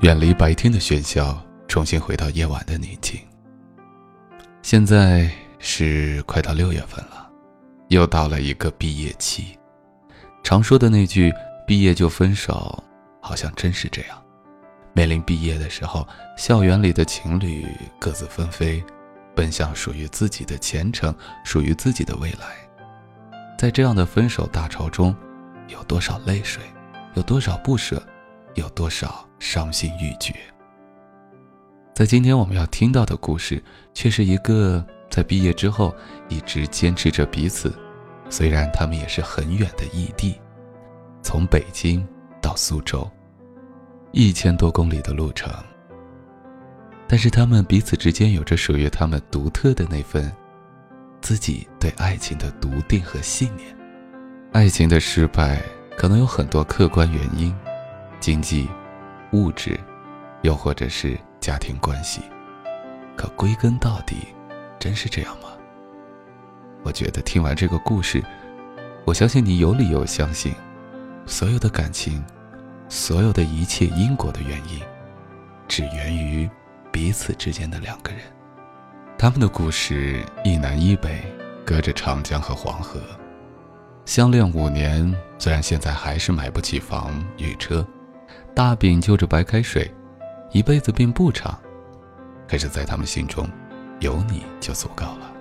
远离白天的喧嚣，重新回到夜晚的宁静。现在是快到六月份了，又到了一个毕业期。常说的那句“毕业就分手”，好像真是这样。面临毕业的时候，校园里的情侣各自纷飞，奔向属于自己的前程，属于自己的未来。在这样的分手大潮中，有多少泪水，有多少不舍，有多少……伤心欲绝。在今天我们要听到的故事，却是一个在毕业之后一直坚持着彼此，虽然他们也是很远的异地，从北京到苏州，一千多公里的路程。但是他们彼此之间有着属于他们独特的那份自己对爱情的笃定和信念。爱情的失败可能有很多客观原因，经济。物质，又或者是家庭关系，可归根到底，真是这样吗？我觉得听完这个故事，我相信你有理由相信，所有的感情，所有的一切因果的原因，只源于彼此之间的两个人。他们的故事一南一北，隔着长江和黄河，相恋五年，虽然现在还是买不起房与车。大饼就着白开水，一辈子并不长，可是，在他们心中，有你就足够了。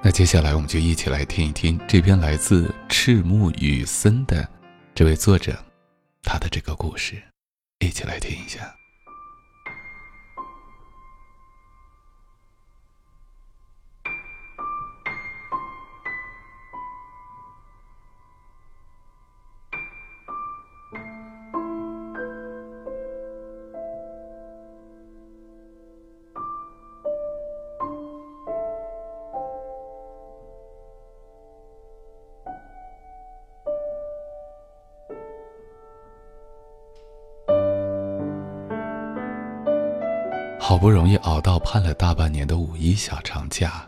那接下来，我们就一起来听一听这篇来自赤木雨森的这位作者他的这个故事，一起来听一下。好不容易熬到盼了大半年的五一小长假，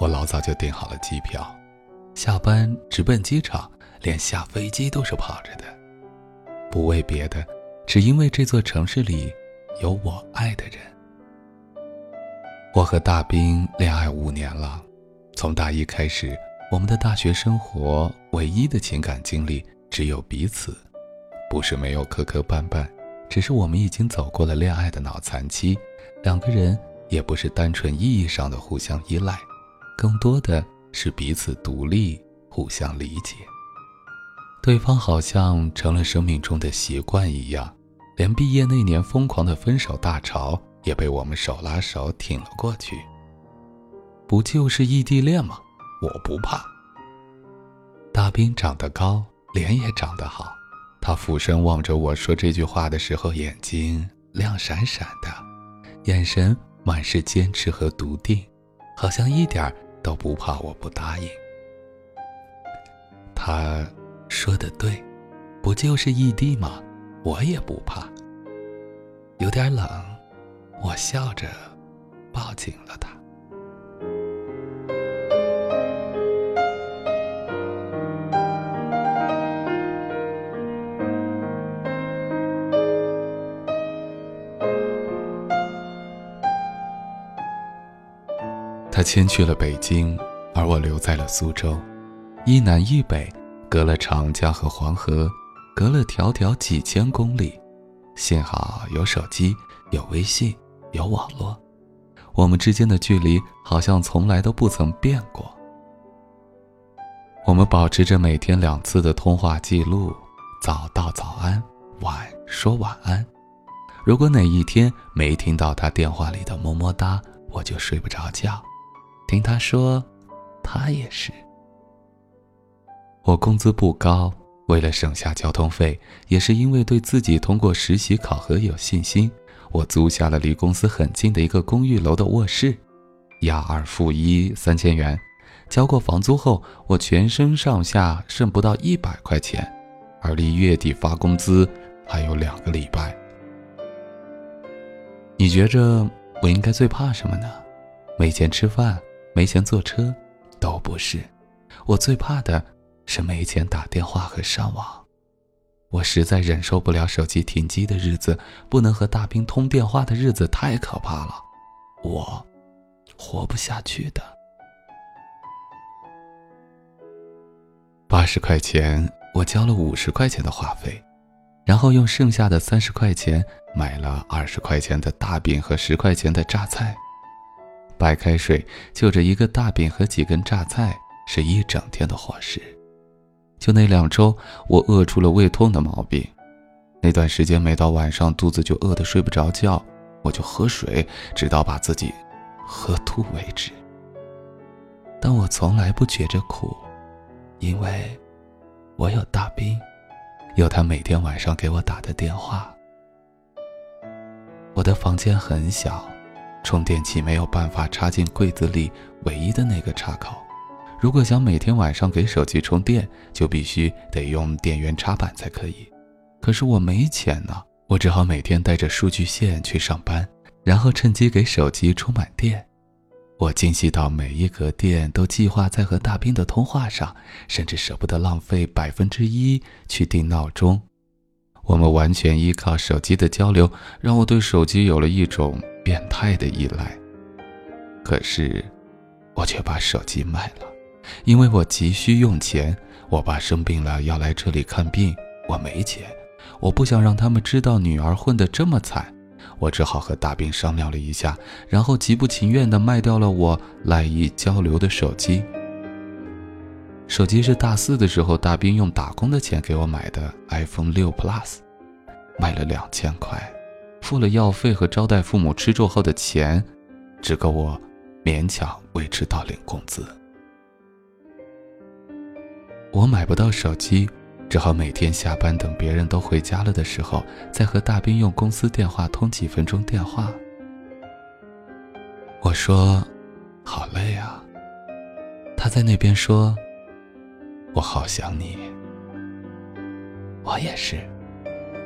我老早就订好了机票，下班直奔机场，连下飞机都是跑着的。不为别的，只因为这座城市里有我爱的人。我和大兵恋爱五年了，从大一开始，我们的大学生活唯一的情感经历只有彼此，不是没有磕磕绊绊，只是我们已经走过了恋爱的脑残期。两个人也不是单纯意义上的互相依赖，更多的是彼此独立、互相理解。对方好像成了生命中的习惯一样，连毕业那年疯狂的分手大潮也被我们手拉手挺了过去。不就是异地恋吗？我不怕。大兵长得高，脸也长得好，他俯身望着我说这句话的时候，眼睛亮闪闪的。眼神满是坚持和笃定，好像一点都不怕我不答应。他说的对，不就是异地吗？我也不怕。有点冷，我笑着抱紧了他。他迁去了北京，而我留在了苏州，一南一北，隔了长江和黄河，隔了迢迢几千公里。幸好有手机，有微信，有网络，我们之间的距离好像从来都不曾变过。我们保持着每天两次的通话记录，早道早安，晚说晚安。如果哪一天没听到他电话里的么么哒，我就睡不着觉。听他说，他也是。我工资不高，为了省下交通费，也是因为对自己通过实习考核有信心，我租下了离公司很近的一个公寓楼的卧室，押二付一三千元。交过房租后，我全身上下剩不到一百块钱，而离月底发工资还有两个礼拜。你觉着我应该最怕什么呢？没钱吃饭，没钱坐车，都不是。我最怕的是没钱打电话和上网。我实在忍受不了手机停机的日子，不能和大兵通电话的日子，太可怕了，我活不下去的。八十块钱，我交了五十块钱的话费，然后用剩下的三十块钱买了二十块钱的大饼和十块钱的榨菜。白开水就着一个大饼和几根榨菜，是一整天的伙食。就那两周，我饿出了胃痛的毛病。那段时间，每到晚上肚子就饿得睡不着觉，我就喝水，直到把自己喝吐为止。但我从来不觉着苦。因为，我有大兵，有他每天晚上给我打的电话。我的房间很小，充电器没有办法插进柜子里唯一的那个插口。如果想每天晚上给手机充电，就必须得用电源插板才可以。可是我没钱呢，我只好每天带着数据线去上班，然后趁机给手机充满电。我精细到每一格电都计划在和大兵的通话上，甚至舍不得浪费百分之一去定闹钟。我们完全依靠手机的交流，让我对手机有了一种变态的依赖。可是，我却把手机卖了，因为我急需用钱。我爸生病了，要来这里看病，我没钱，我不想让他们知道女儿混得这么惨。我只好和大兵商量了一下，然后极不情愿地卖掉了我赖以交流的手机。手机是大四的时候大兵用打工的钱给我买的 iPhone 六 Plus，卖了两千块，付了药费和招待父母吃住后的钱，只够我勉强维持到领工资。我买不到手机。只好每天下班等别人都回家了的时候，再和大兵用公司电话通几分钟电话。我说：“好累啊。”他在那边说：“我好想你。”我也是，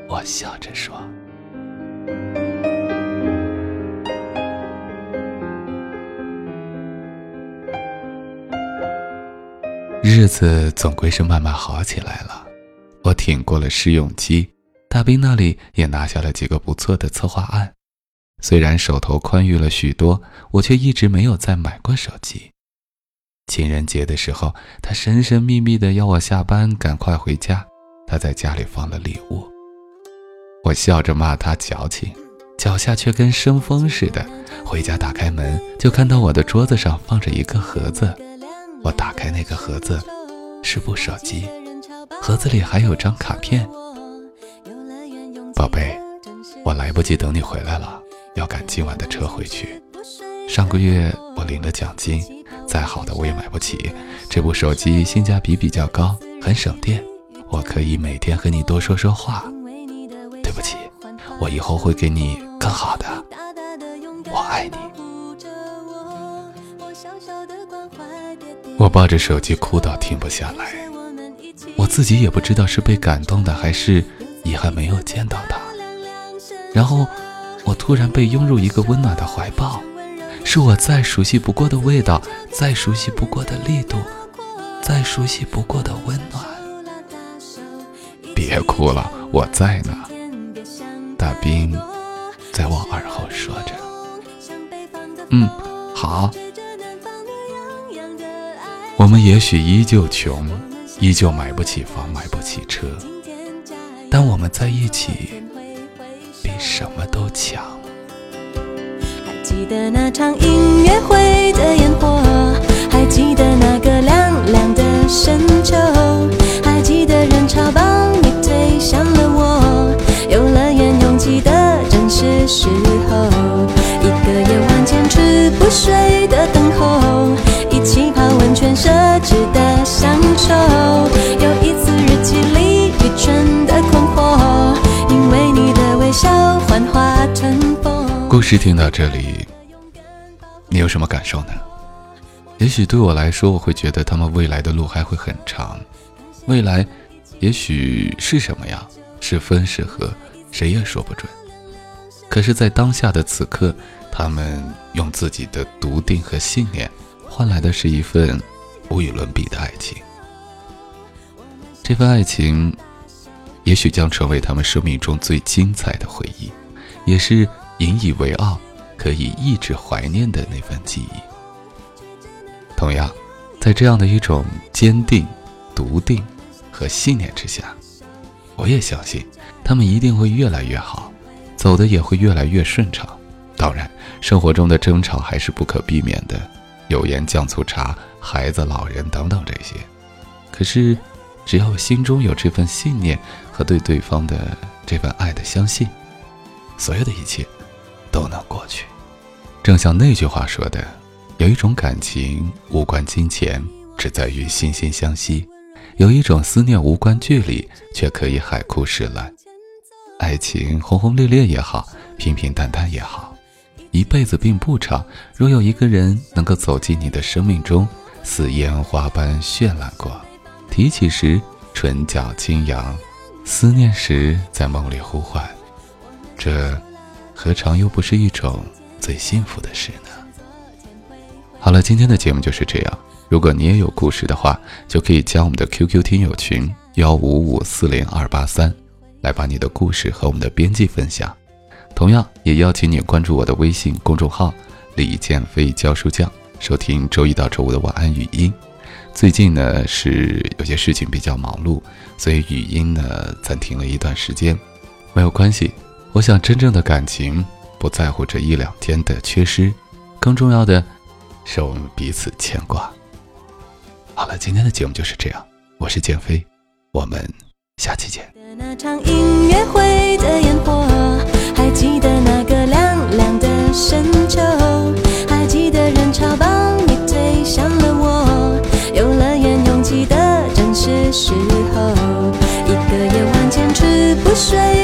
我笑着说。日子总归是慢慢好起来了。我挺过了试用期，大兵那里也拿下了几个不错的策划案。虽然手头宽裕了许多，我却一直没有再买过手机。情人节的时候，他神神秘秘的要我下班赶快回家，他在家里放了礼物。我笑着骂他矫情，脚下却跟生风似的。回家打开门，就看到我的桌子上放着一个盒子。我打开那个盒子，是部手机。盒子里还有张卡片，宝贝，我来不及等你回来了，要赶今晚的车回去。上个月我领了奖金，再好的我也买不起。这部手机性价比比较高，很省电，我可以每天和你多说说话。对不起，我以后会给你更好的。我爱你。我抱着手机哭到停不下来。我自己也不知道是被感动的，还是遗憾没有见到他。然后，我突然被拥入一个温暖的怀抱，是我再熟悉不过的味道，再熟悉不过的力度，再熟悉不过的温暖。别哭了，我在呢。大兵在我耳后说着：“嗯，好。我们也许依旧穷。”依旧买不起房，买不起车，但我们在一起，比什么都强。还记得那场音乐会的烟火，还记得那个凉凉的深秋，还记得人潮把你推向了我，游乐园拥挤的正是时候，一个夜晚坚持不睡的等候，故事听到这里，你有什么感受呢？也许对我来说，我会觉得他们未来的路还会很长。未来，也许是什么样？是分是合，谁也说不准。可是，在当下的此刻，他们用自己的笃定和信念，换来的是一份无与伦比的爱情。这份爱情，也许将成为他们生命中最精彩的回忆，也是引以为傲、可以一直怀念的那份记忆。同样，在这样的一种坚定、笃定和信念之下，我也相信他们一定会越来越好，走的也会越来越顺畅。当然，生活中的争吵还是不可避免的，油盐酱醋茶、孩子、老人等等这些。可是，只要心中有这份信念和对对方的这份爱的相信，所有的一切都能过去。正像那句话说的。有一种感情无关金钱，只在于心心相惜；有一种思念无关距离，却可以海枯石烂。爱情轰轰烈烈也好，平平淡淡也好，一辈子并不长。若有一个人能够走进你的生命中，似烟花般绚烂过，提起时唇角轻扬，思念时在梦里呼唤，这何尝又不是一种最幸福的事呢？好了，今天的节目就是这样。如果你也有故事的话，就可以加我们的 QQ 听友群幺五五四零二八三，来把你的故事和我们的编辑分享。同样，也邀请你关注我的微信公众号“李建飞教书匠”，收听周一到周五的晚安语音。最近呢是有些事情比较忙碌，所以语音呢暂停了一段时间，没有关系。我想，真正的感情不在乎这一两天的缺失，更重要的。是我们彼此牵挂。好了，今天的节目就是这样，我是建飞，我们下期见。那场音乐会的烟火，还记得那个亮亮的深秋，还记得人潮把你推向了我，游乐园拥挤的正是时候，一个夜晚坚持不睡。